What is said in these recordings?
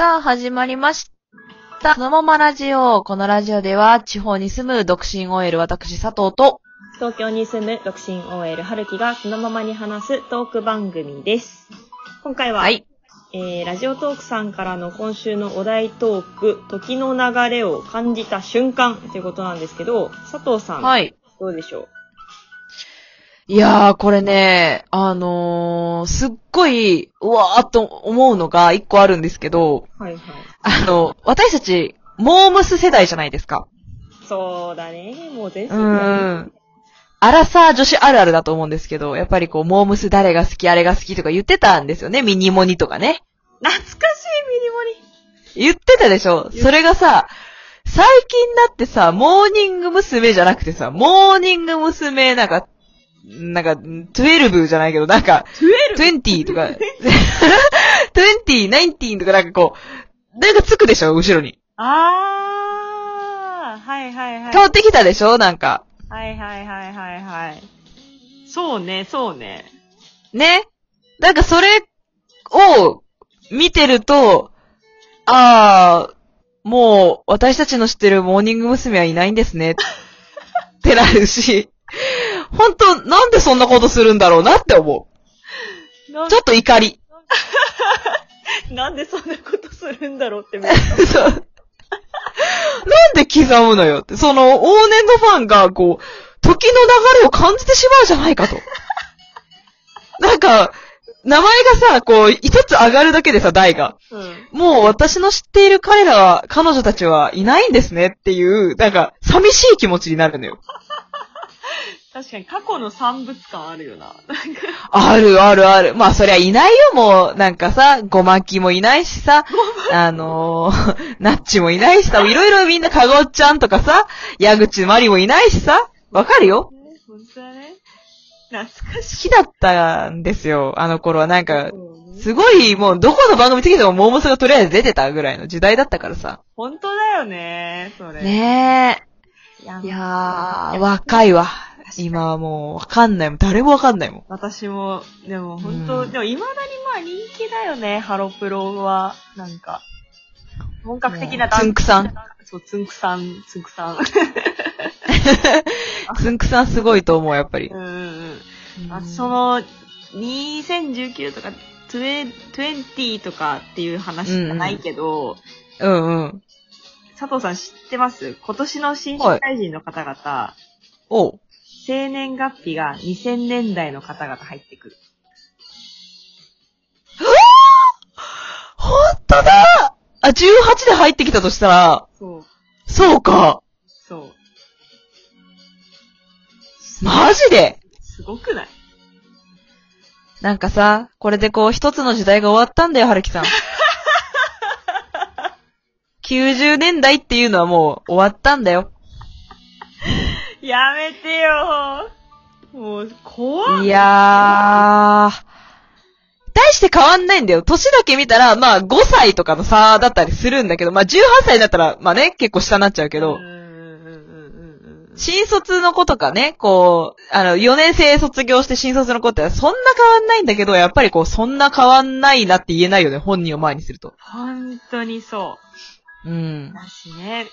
さあ、始まりました。そのままラジオ。このラジオでは、地方に住む独身 OL 私佐藤と、東京に住む独身 OL 春樹がそのままに話すトーク番組です。今回は、はい。えー、ラジオトークさんからの今週のお題トーク、時の流れを感じた瞬間ということなんですけど、佐藤さん、はい。どうでしょう？いやー、これね、あのー、すっごい、うわーっと思うのが一個あるんですけど、はいはい。あの、私たち、モームス世代じゃないですか。そうだね。もう全う然。ーん。アラサー女子あるあるだと思うんですけど、やっぱりこう、モームス誰が好き、あれが好きとか言ってたんですよね。ミニモニとかね。懐かしいミニモニ。言ってたでしょそれがさ、最近だってさ、モーニング娘。じゃなくてさ、モーニング娘。なんか、なんか、12じゃないけど、なんか、20とか、20、19とかなんかこう、なんかつくでしょ？後ろに。あー、はいはいはい。変わってきたでしょ？なんか。はいはいはいはいはい。そうね、そうね。ね？なんかそれを見てると、あー、もう私たちの知ってるモーニング娘。はいないんですね。ってなるし、本当なんでそんなことするんだろうなって思なう。ちょっと怒り。なんでそんなことするんだろうってめっちゃ。なんで刻むのよって。その、往年のファンが、こう、時の流れを感じてしまうじゃないかと。なんか、名前がさ、こう、一つ上がるだけでさ、台が。うん。もう私の知っている彼らは、彼女たちはいないんですねっていう、なんか、寂しい気持ちになるのよ。確かに過去の産物感あるよな。あるあるある。まあそりゃいないよ、もう。なんかさ、ごまきもいないしさ、あのー、ナッチもいないしさ、いろいろみんなかごっちゃんとかさ、矢口まりもいないしさ、わかるよ本当だね。懐かしい。好きだったんですよ、あの頃は。なんか、すごい、もうどこの番組つけてもモームスがとりあえず出てたぐらいの時代だったからさ。本当だよね、それ。ねえ。いやー、若いわ。今はもう、わかんないもん。誰もわかんないもん。私も、でも本当、うんでも未だにまあ人気だよね、ハロプロは。なんか、本格的なもうつんくさん。そう、つんくさん、つんくさん。つんくさんすごいと思う、やっぱりう。んうんうん。あその、2019とか、20 20とかっていう話じゃないけど、うんうん。佐藤さん知ってます？今年の新社会人の方々、おう。生年月日が2000年代の方々入ってくる。ほんとだあ、18で入ってきたとしたら、そう。そうか。そう。マジで？すごくない？なんかさ、これでこう一つの時代が終わったんだよ、はるきさん。90年代っていうのはもう終わったんだよ。やめてよもう、怖っいやー。大して変わんないんだよ。年だけ見たら、まあ5歳とかの差だったりするんだけど、まあ18歳だったら、まあね、結構下になっちゃうけど、新卒の子とかね、こう、あの、4年生卒業して新卒の子ってそんな変わんないんだけど、やっぱりこう、そんな変わんないなって言えないよね、本人を前にすると。本当にそう。うん。だしね、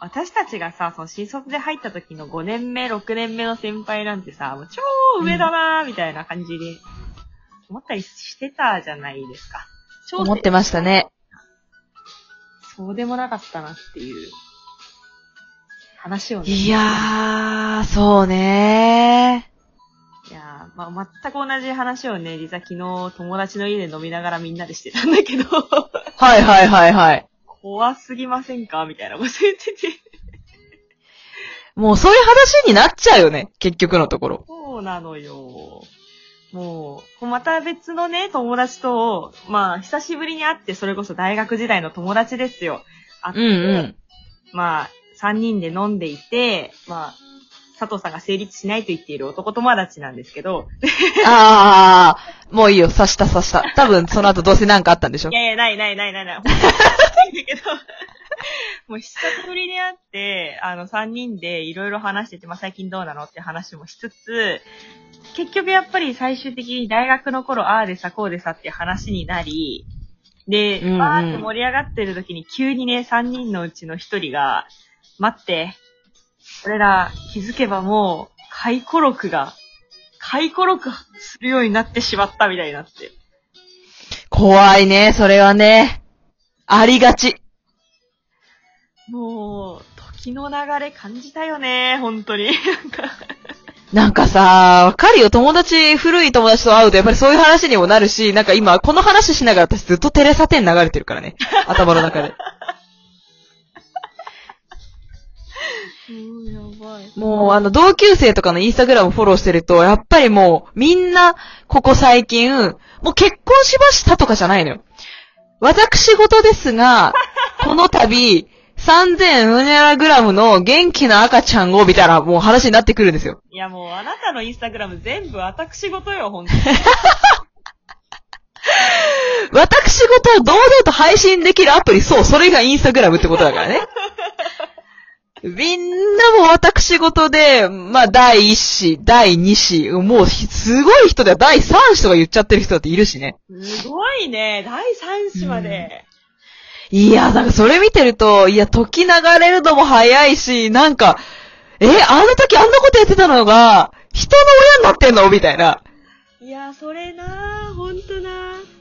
私たちがさ、その新卒で入った時の5年目、6年目の先輩なんてさ、もう超上だなーみたいな感じで、思ったりしてたじゃないですか。超思ってましたね。そうでもなかったなっていう話をね。いやー、そうねいやーまあ、全く同じ話をね、実は昨日友達の家で飲みながらみんなでしてたんだけど、はいはいはいはい。怖すぎませんか？みたいなこと言ってて。もうそういう話になっちゃうよね、結局のところ。そうなのよ。もう、また別のね、友達と、まあ、久しぶりに会って、それこそ大学時代の友達ですよ。会って、うんうん。まあ、三人で飲んでいて、まあ、佐藤さんが成立しないと言っている男友達なんですけど、あー、もういいよ、刺した刺した。多分その後どうせなんかあったんでしょ いやいや、ないないないないない。だけど、もう久しぶりに会って、あの、三人でいろいろ話してて、まあ、最近どうなのって話もしつつ、結局やっぱり最終的に大学の頃、ああでさ、こうでさって話になり、で、バーって盛り上がってる時に急にね、3人のうちの1人が、待って、俺ら気づけばもう、回顧録が、回顧録するようになってしまったみたいになって。怖いね、それはね。ありがち。もう、時の流れ感じたよね、本当に。なんか、なんかさ、わかるよ、友達、古い友達と会うとやっぱりそういう話にもなるし、なんか今、この話しながら私ずっとテレサテン流れてるからね。頭の中で。もう、あの、同級生とかのインスタグラムフォローしてると、やっぱりもう、みんな、ここ最近、もう結婚しましたとかじゃないのよ。私事ですが、この度、3000うにゃらグラムの元気な赤ちゃんを見たらもう話になってくるんですよ。いやもう、あなたのインスタグラム全部私事よ、本当に。私事を堂々と配信できるアプリ、そう、それがインスタグラムってことだからね。みんなも私事で、まあ、第一子、第二子、もう、すごい人では第三子とか言っちゃってる人だっているしね。すごいね、第3子まで。いや、なんかそれ見てると、いや、時流れるのも早いし、なんか、え、あの時あんなことやってたのが、人の親になってんの？みたいな。いや、それな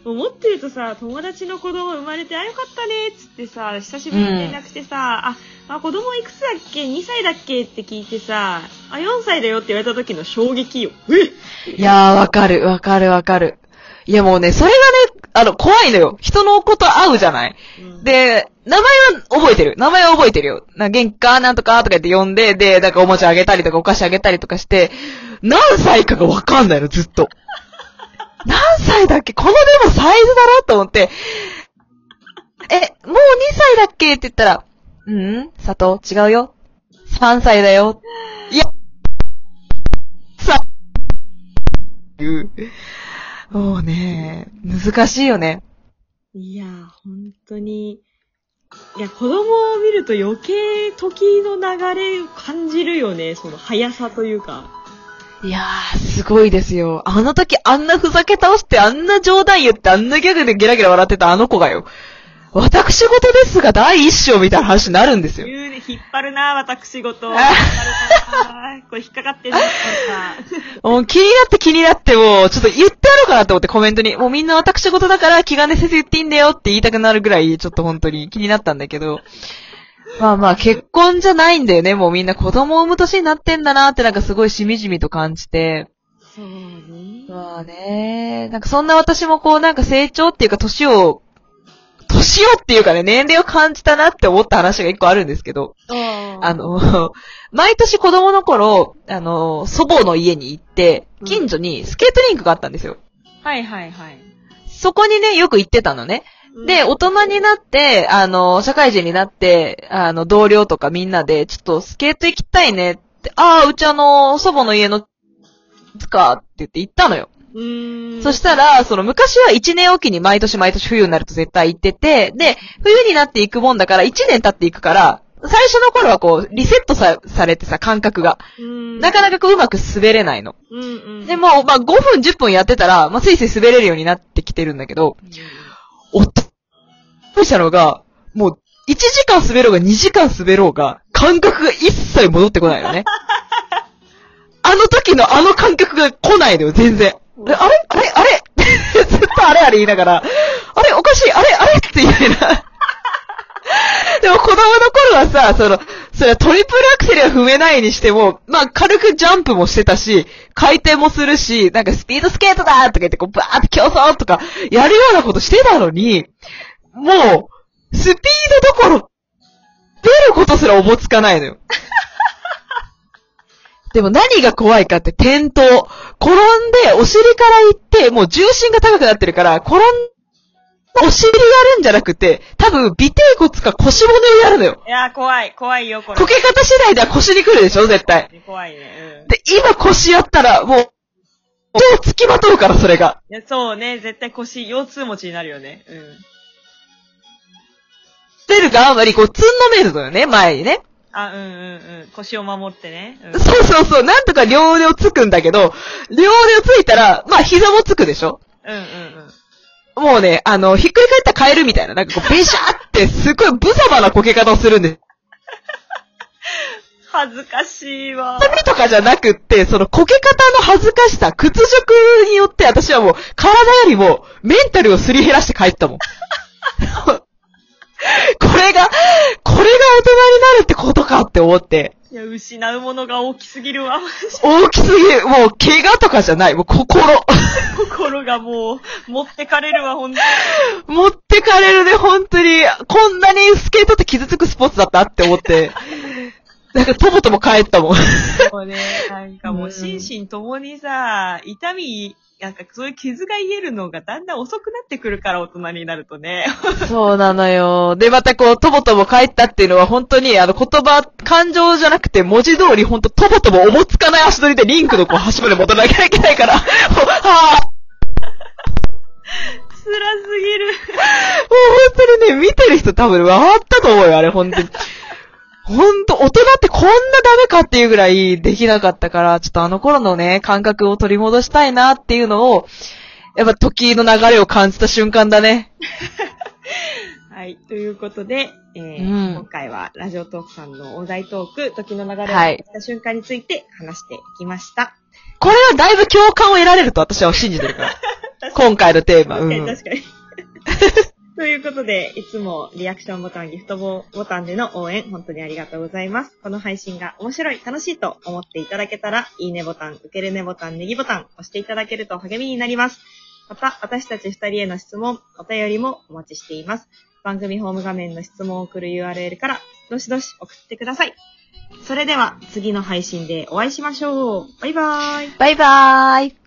思ってるとさ、友達の子供生まれて、あ、よかったねつってさ、久しぶりに連絡してさ、あ、あ、子供いくつだっけ ?2 歳だっけ？って聞いてさ、あ、4歳だよって言われた時の衝撃よ。えいやー、わかる、わかる、わかる。いや、もうね、それがね、あの、怖いのよ。人のこと会うじゃない？うんで、名前は覚えてる。名前は覚えてるよ。な、元気かなんとかとか言って呼んで、で、なんかおもちゃあげたりとかお菓子あげたりとかして、何歳かがわかんないの、ずっと。何歳だっけ？このでもサイズだなと思って、え、もう2歳だっけって言ったら、うん？佐藤、違うよ。3歳だよ。いや、さ、いう。もうね、難しいよね。いや、本当に。いや、子供を見ると余計時の流れを感じるよね。その速さというか。いやー、すごいですよ。あの時あんなふざけ倒して、あんな冗談言って、あんなギャグでゲラゲラ笑ってたあの子がよ。私事ですが第一章みたいな話になるんですよ。言うね、引っ張るな、私事。これ引っかかってる 気になって気になってもう、ちょっと言ってやろうかなと思ってコメントに、もうみんな私事だから気兼ねせず言っていいんだよって言いたくなるぐらい、ちょっと本当に気になったんだけど。まあまあ、結婚じゃないんだよね。もうみんな子供を産む年になってんだなってなんかすごいしみじみと感じて。そうね。まあね、なんかそんな私もこうなんか成長っていうか年を、年をっていうかね、年齢を感じたなって思った話が一個あるんですけど、ああ、の、毎年子供の頃、あの、祖母の家に行って、近所にスケートリンクがあったんですよ。はいはいはい。そこにね、よく行ってたのね。で、大人になって、あの、社会人になって、あの、同僚とかみんなで、ちょっとスケート行きたいねって、ああ、うちあの、祖母の家の、つかって言って行ったのよ。うーん。そしたら、その昔は1年おきに毎年毎年冬になると絶対行ってて、で、冬になっていくもんだから1年経っていくから、最初の頃はこう、リセットさされてさ、感覚が。なかなかこう、うまく滑れないの。うんうん。でも、まあ5分10分やってたら、まあスイスイ滑れるようになってきてるんだけど、おっと、したのが、もう、1時間滑ろうが2時間滑ろうが、感覚が一切戻ってこないのね。あの時のあの感覚が来ないのよ、全然。あれあれあれずっとあれあれ言いながら、あれおかしいあれあれって言いながら。でも子供の頃はさ、その、それはトリプルアクセルは踏めないにしても、まあ軽くジャンプもしてたし、回転もするし、なんかスピードスケートだとか言ってこうバーって競争とか、やるようなことしてたのに、もう、スピードどころ、出ることすらおぼつかないのよ。でも何が怖いかって転倒。転んで、お尻から行って、もう重心が高くなってるから、転ん、お尻やるんじゃなくて、多分、尾底骨か腰骨をやるのよ。いやー、怖い、怖いよ、これ。こけ方次第では腰に来るでしょ、絶対。怖いね。うん。で、今腰やったら、もう、手をつきまとうから、それが。いや、そうね、絶対腰、腰痛持ちになるよね。うん。出るがあんまり、こう、つんのめるのよね、前にね。あ、うんうんうん。腰を守ってね。うん。そうそうそう、なんとか両腕をつくんだけど、両腕をついたら、まあ膝もつくでしょうんうんもうね、あの、ひっくり返ったカエルみたいな、なんかこう、ベシャーって、すごい無様なこけ方をするんです。恥ずかしいわ。痛みとかじゃなくって、そのこけ方の恥ずかしさ、屈辱によって私はもう、体よりも、メンタルをすり減らして帰ったもん。これが、これが大人になるってことかって思って。いや、失うものが大きすぎるわ。大きすぎる。もう、怪我とかじゃない。もう、心。心がもう、持ってかれるわ、ほんと持ってかれるね、本当に。こんなにスケートって傷つくスポーツだったって思って。なんか、とぼとぼ帰ったもん。に。もうね、なんかもう、心身ともにさ、痛み、なんかそういう傷が癒えるのがだんだん遅くなってくるから、大人になるとね。そうなのよ。で、またこう、とぼとぼ帰ったっていうのは本当に、あの、言葉、感情じゃなくて、文字通り本当とぼとぼおぼつかない足取りでリンクのこう、端まで戻らなきゃいけないから、はぁ、辛すぎる。もう本当にね、見てる人多分笑ったと思うよ、あれ、本当に。本当大人ってこんなダメかっていうぐらいできなかったから、ちょっとあの頃のね、感覚を取り戻したいなっていうのを、やっぱ時の流れを感じた瞬間だね。はい。ということで、えーうん今回はラジオトークさんのお題トーク、時の流れをはい感じた瞬間について話していきました。これはだいぶ共感を得られると私は信じてるから。今回のテーマ。うん確かに。ということで、いつもリアクションボタン、ギフトボタンでの応援、本当にありがとうございます。この配信が面白い、楽しいと思っていただけたら、いいねボタン、受けるねボタン、ネギボタン、押していただけると励みになります。また、私たち二人への質問、お便りもお待ちしています。番組ホーム画面の質問を送る URL から、どしどし送ってください。それでは、次の配信でお会いしましょう。バイバーイ。バイバーイ。